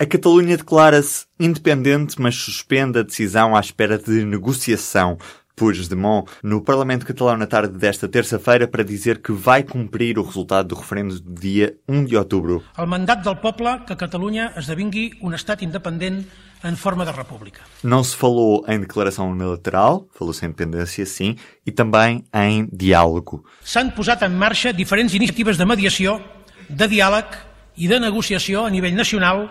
A Catalunha declara-se independente, mas suspende a decisão à espera de negociação. Puigdemont no Parlamento Catalão na tarde desta terça-feira para dizer que vai cumprir o resultado do referendo do dia 1 de outubro. El mandat del poble que Catalunya esdevingui un estat independent em forma de república. Não se falou em declaração unilateral, falou-se em independência, sim, e também em diálogo. S'han posat en marxa diferents iniciatives de mediació, de diàleg i de negociació a nivell nacional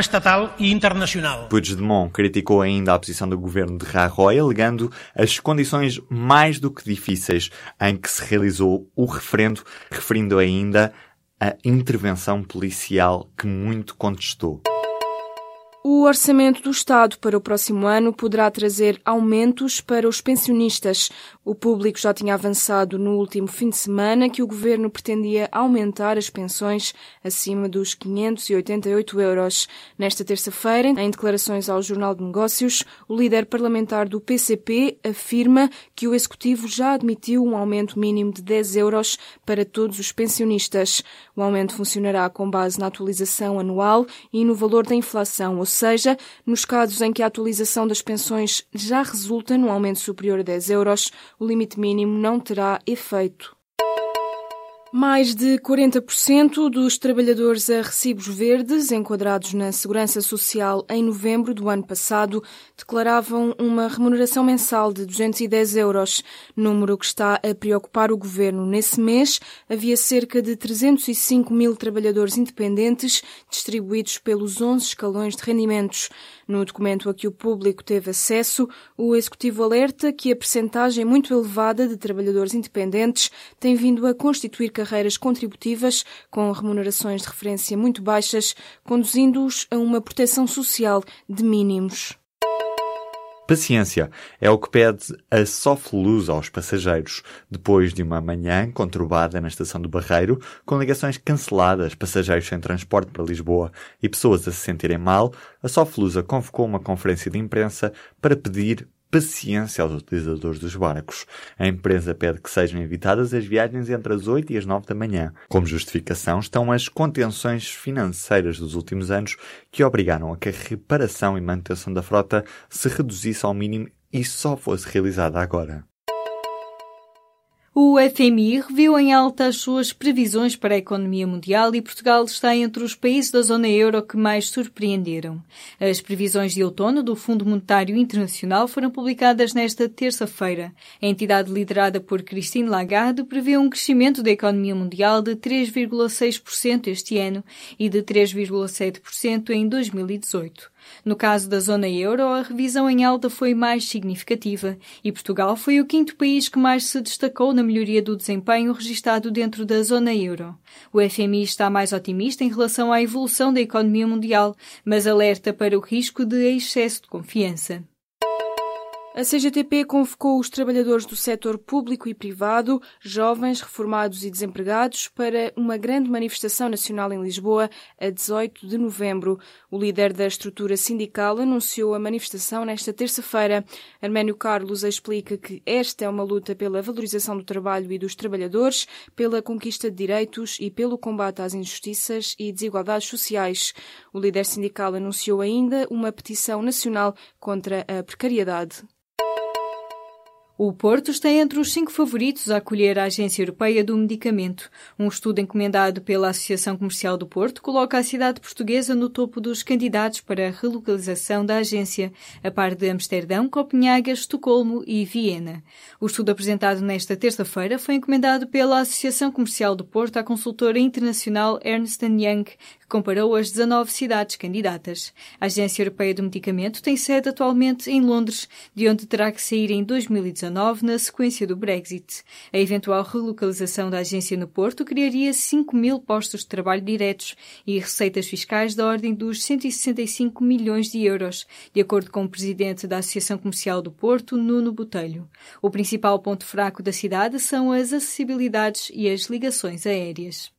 estatal e internacional. Puigdemont criticou ainda a posição do governo de Rajoy, alegando as condições mais do que difíceis em que se realizou o referendo, referindo ainda a intervenção policial que muito contestou. O orçamento do Estado para o próximo ano poderá trazer aumentos para os pensionistas. O público já tinha avançado no último fim de semana que o governo pretendia aumentar as pensões acima dos 588 euros. Nesta terça-feira, em declarações ao Jornal de Negócios, o líder parlamentar do PCP afirma que o executivo já admitiu um aumento mínimo de 10 euros para todos os pensionistas. O aumento funcionará com base na atualização anual e no valor da inflação, ou seja, nos casos em que a atualização das pensões já resulta num aumento superior a 10 euros, o limite mínimo não terá efeito. Mais de 40% dos trabalhadores a recibos verdes enquadrados na Segurança Social em novembro do ano passado declaravam uma remuneração mensal de 210 euros, número que está a preocupar o governo. Nesse mês, havia cerca de 305 mil trabalhadores independentes distribuídos pelos 11 escalões de rendimentos. No documento a que o público teve acesso, o Executivo alerta que a percentagem muito elevada de trabalhadores independentes tem vindo a constituir carreiras contributivas com remunerações de referência muito baixas, conduzindo-os a uma proteção social de mínimos. Paciência é o que pede a Sofluz aos passageiros. Depois de uma manhã conturbada na estação do Barreiro, com ligações canceladas, passageiros sem transporte para Lisboa e pessoas a se sentirem mal, a Soflusa convocou uma conferência de imprensa para pedir paciência aos utilizadores dos barcos. A empresa pede que sejam evitadas as viagens entre as 8 e as 9 da manhã. Como justificação estão as contenções financeiras dos últimos anos que obrigaram a que a reparação e manutenção da frota se reduzisse ao mínimo e só fosse realizada agora. O FMI reviu em alta as suas previsões para a economia mundial e Portugal está entre os países da zona euro que mais surpreenderam. As previsões de outono do Fundo Monetário Internacional foram publicadas nesta terça-feira. A entidade liderada por Christine Lagarde prevê um crescimento da economia mundial de 3,6% este ano e de 3,7% em 2018. No caso da zona euro, a revisão em alta foi mais significativa e Portugal foi o quinto país que mais se destacou na melhoria do desempenho registado dentro da zona euro. O FMI está mais otimista em relação à evolução da economia mundial, mas alerta para o risco de excesso de confiança. A CGTP convocou os trabalhadores do setor público e privado, jovens, reformados e desempregados, para uma grande manifestação nacional em Lisboa a 18 de novembro. O líder da estrutura sindical anunciou a manifestação nesta terça-feira. Arménio Carlos explica que esta é uma luta pela valorização do trabalho e dos trabalhadores, pela conquista de direitos e pelo combate às injustiças e desigualdades sociais. O líder sindical anunciou ainda uma petição nacional contra a precariedade. O Porto está entre os cinco favoritos a acolher a Agência Europeia do Medicamento. Um estudo encomendado pela Associação Comercial do Porto coloca a cidade portuguesa no topo dos candidatos para a relocalização da agência, a par de Amsterdão, Copenhaga, Estocolmo e Viena. O estudo apresentado nesta terça-feira foi encomendado pela Associação Comercial do Porto à consultora internacional Ernst Young, comparou as 19 cidades candidatas. A Agência Europeia do Medicamento tem sede atualmente em Londres, de onde terá que sair em 2019 Covid-19 na sequência do Brexit. A eventual relocalização da agência no Porto criaria 5 mil postos de trabalho diretos e receitas fiscais da ordem dos 165 milhões de euros, de acordo com o presidente da Associação Comercial do Porto, Nuno Botelho. O principal ponto fraco da cidade são as acessibilidades e as ligações aéreas.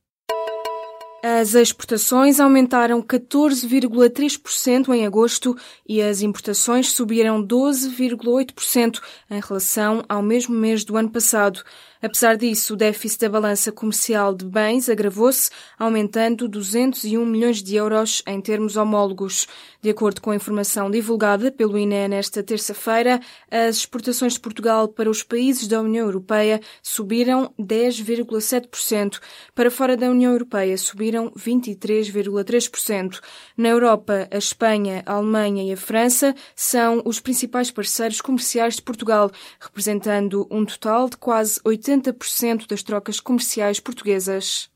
As exportações aumentaram 14,3% em agosto e as importações subiram 12,8% em relação ao mesmo mês do ano passado. Apesar disso, o déficit da balança comercial de bens agravou-se, aumentando 201 milhões de euros em termos homólogos. De acordo com a informação divulgada pelo INE nesta terça-feira, as exportações de Portugal para os países da União Europeia subiram 10,7%. Para fora da União Europeia, subiram 23,3%. Na Europa, a Espanha, a Alemanha e a França são os principais parceiros comerciais de Portugal, representando um total de quase 80 80% das trocas comerciais portuguesas.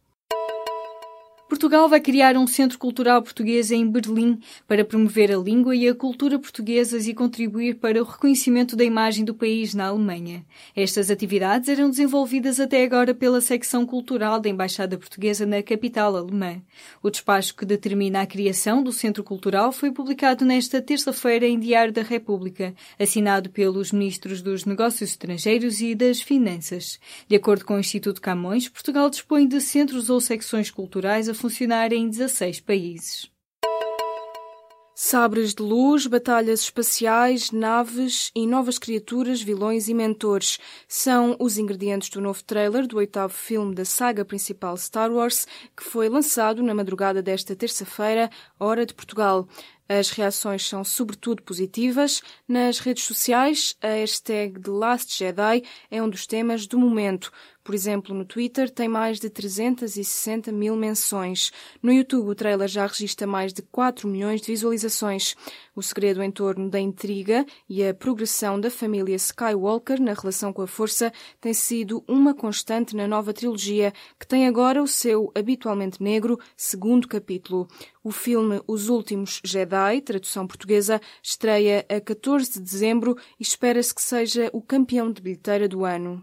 Portugal vai criar um centro cultural português em Berlim para promover a língua e a cultura portuguesas e contribuir para o reconhecimento da imagem do país na Alemanha. Estas atividades eram desenvolvidas até agora pela secção cultural da Embaixada Portuguesa na capital alemã. O despacho que determina a criação do centro cultural foi publicado nesta terça-feira em Diário da República, assinado pelos ministros dos Negócios Estrangeiros e das Finanças. De acordo com o Instituto Camões, Portugal dispõe de centros ou secções culturais a funcionar em 16 países. Sabres de luz, batalhas espaciais, naves e novas criaturas, vilões e mentores são os ingredientes do novo trailer do oitavo filme da saga principal Star Wars, que foi lançado na madrugada desta terça-feira, hora de Portugal. As reações são sobretudo positivas. Nas redes sociais, a hashtag The Last Jedi é um dos temas do momento. Por exemplo, no Twitter tem mais de 360 mil menções. No YouTube, o trailer já registra mais de 4 milhões de visualizações. O segredo em torno da intriga e a progressão da família Skywalker na relação com a Força tem sido uma constante na nova trilogia, que tem agora o seu habitualmente negro segundo capítulo. O filme Os Últimos Jedi, tradução portuguesa, estreia a 14 de dezembro e espera-se que seja o campeão de bilheteira do ano.